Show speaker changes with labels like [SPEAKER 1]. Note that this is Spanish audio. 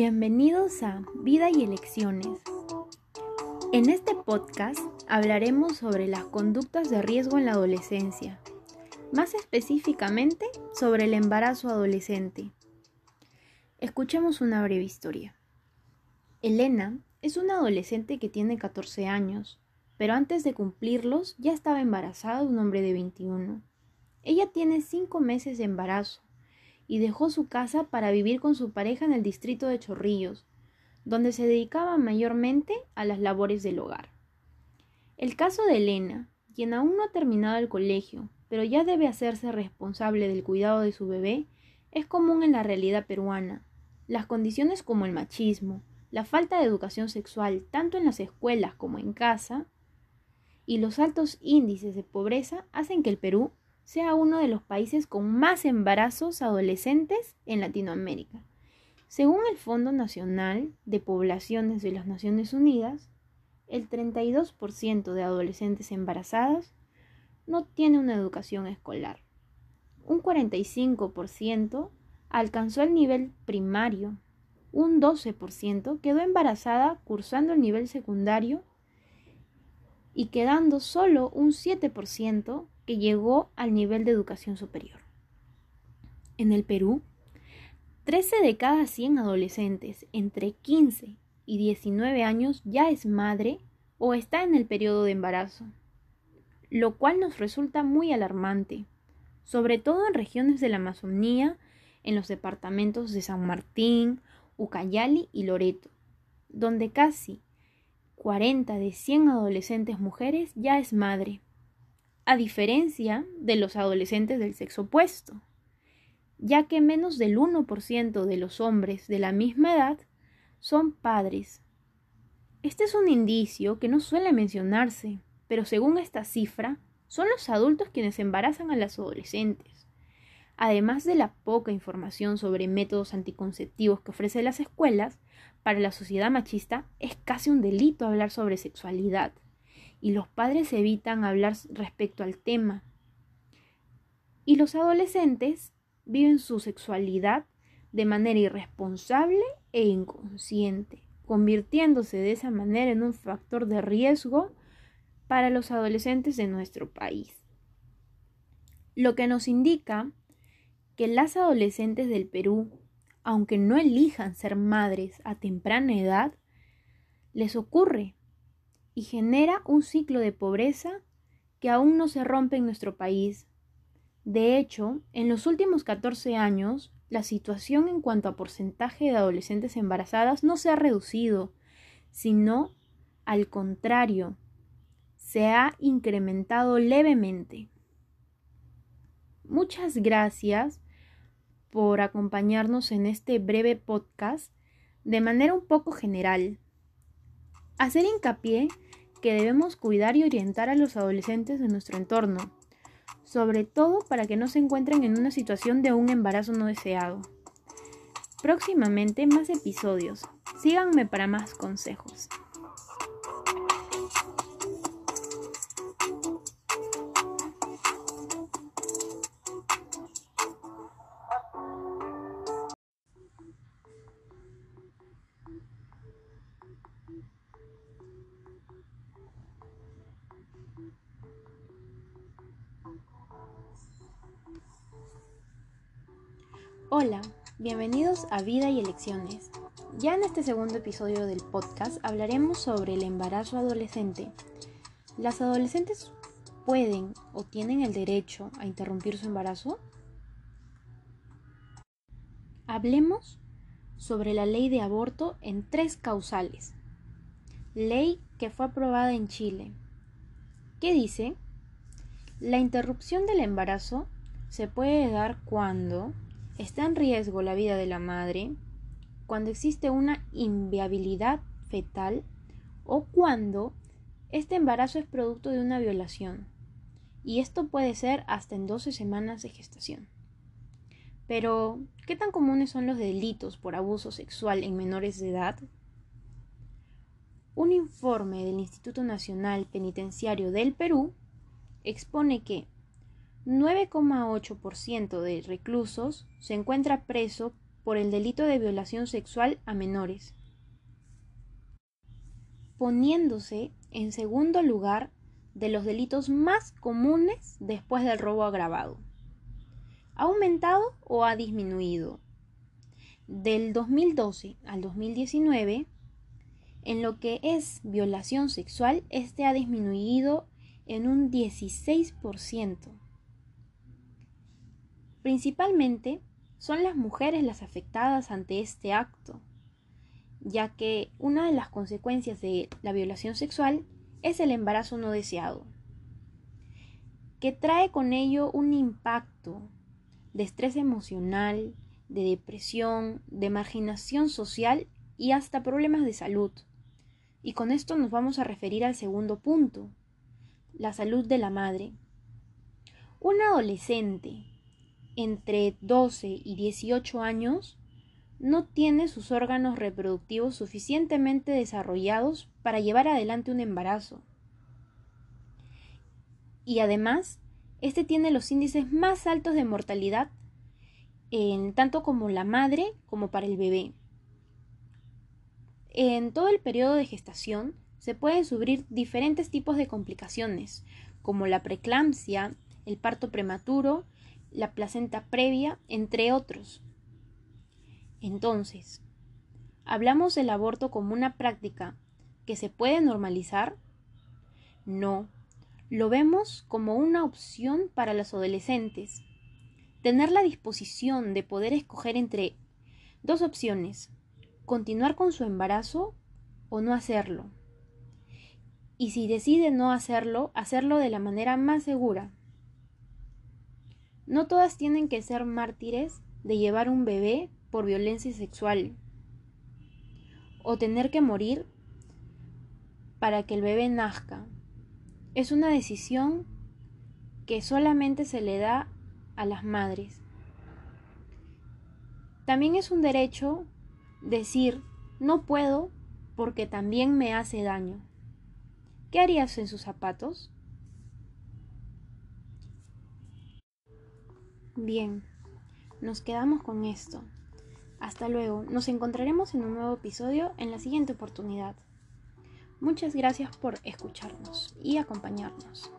[SPEAKER 1] Bienvenidos a Vida y Elecciones. En este podcast hablaremos sobre las conductas de riesgo en la adolescencia, más específicamente sobre el embarazo adolescente. Escuchemos una breve historia. Elena es una adolescente que tiene 14 años, pero antes de cumplirlos ya estaba embarazada de un hombre de 21. Ella tiene 5 meses de embarazo y dejó su casa para vivir con su pareja en el distrito de Chorrillos, donde se dedicaba mayormente a las labores del hogar. El caso de Elena, quien aún no ha terminado el colegio, pero ya debe hacerse responsable del cuidado de su bebé, es común en la realidad peruana. Las condiciones como el machismo, la falta de educación sexual tanto en las escuelas como en casa, y los altos índices de pobreza hacen que el Perú sea uno de los países con más embarazos adolescentes en Latinoamérica. Según el Fondo Nacional de Poblaciones de las Naciones Unidas, el 32% de adolescentes embarazadas no tiene una educación escolar. Un 45% alcanzó el nivel primario. Un 12% quedó embarazada cursando el nivel secundario y quedando solo un 7% que llegó al nivel de educación superior. En el Perú, 13 de cada 100 adolescentes entre 15 y 19 años ya es madre o está en el periodo de embarazo, lo cual nos resulta muy alarmante, sobre todo en regiones de la Amazonía, en los departamentos de San Martín, Ucayali y Loreto, donde casi 40 de 100 adolescentes mujeres ya es madre a diferencia de los adolescentes del sexo opuesto, ya que menos del 1% de los hombres de la misma edad son padres. Este es un indicio que no suele mencionarse, pero según esta cifra, son los adultos quienes embarazan a las adolescentes. Además de la poca información sobre métodos anticonceptivos que ofrecen las escuelas, para la sociedad machista es casi un delito hablar sobre sexualidad y los padres evitan hablar respecto al tema. Y los adolescentes viven su sexualidad de manera irresponsable e inconsciente, convirtiéndose de esa manera en un factor de riesgo para los adolescentes de nuestro país. Lo que nos indica que las adolescentes del Perú, aunque no elijan ser madres a temprana edad, les ocurre y genera un ciclo de pobreza que aún no se rompe en nuestro país. De hecho, en los últimos 14 años, la situación en cuanto a porcentaje de adolescentes embarazadas no se ha reducido, sino al contrario, se ha incrementado levemente. Muchas gracias por acompañarnos en este breve podcast de manera un poco general. Hacer hincapié que debemos cuidar y orientar a los adolescentes de nuestro entorno, sobre todo para que no se encuentren en una situación de un embarazo no deseado. Próximamente más episodios. Síganme para más consejos. Hola, bienvenidos a Vida y Elecciones. Ya en este segundo episodio del podcast hablaremos sobre el embarazo adolescente. ¿Las adolescentes pueden o tienen el derecho a interrumpir su embarazo? Hablemos sobre la ley de aborto en tres causales. Ley que fue aprobada en Chile. ¿Qué dice? La interrupción del embarazo se puede dar cuando está en riesgo la vida de la madre, cuando existe una inviabilidad fetal o cuando este embarazo es producto de una violación. Y esto puede ser hasta en 12 semanas de gestación. Pero, ¿qué tan comunes son los delitos por abuso sexual en menores de edad? Un informe del Instituto Nacional Penitenciario del Perú expone que 9,8% de reclusos se encuentra preso por el delito de violación sexual a menores, poniéndose en segundo lugar de los delitos más comunes después del robo agravado. ¿Ha aumentado o ha disminuido? Del 2012 al 2019, en lo que es violación sexual, este ha disminuido en un 16%. Principalmente son las mujeres las afectadas ante este acto, ya que una de las consecuencias de la violación sexual es el embarazo no deseado, que trae con ello un impacto de estrés emocional, de depresión, de marginación social y hasta problemas de salud. Y con esto nos vamos a referir al segundo punto, la salud de la madre. Un adolescente entre 12 y 18 años no tiene sus órganos reproductivos suficientemente desarrollados para llevar adelante un embarazo. Y además, este tiene los índices más altos de mortalidad en tanto como la madre como para el bebé. En todo el periodo de gestación se pueden sufrir diferentes tipos de complicaciones, como la preeclampsia, el parto prematuro, la placenta previa, entre otros. Entonces, ¿hablamos del aborto como una práctica que se puede normalizar? No, lo vemos como una opción para los adolescentes. Tener la disposición de poder escoger entre dos opciones, continuar con su embarazo o no hacerlo. Y si decide no hacerlo, hacerlo de la manera más segura. No todas tienen que ser mártires de llevar un bebé por violencia sexual o tener que morir para que el bebé nazca. Es una decisión que solamente se le da a las madres. También es un derecho decir no puedo porque también me hace daño. ¿Qué harías en sus zapatos? Bien, nos quedamos con esto. Hasta luego, nos encontraremos en un nuevo episodio en la siguiente oportunidad. Muchas gracias por escucharnos y acompañarnos.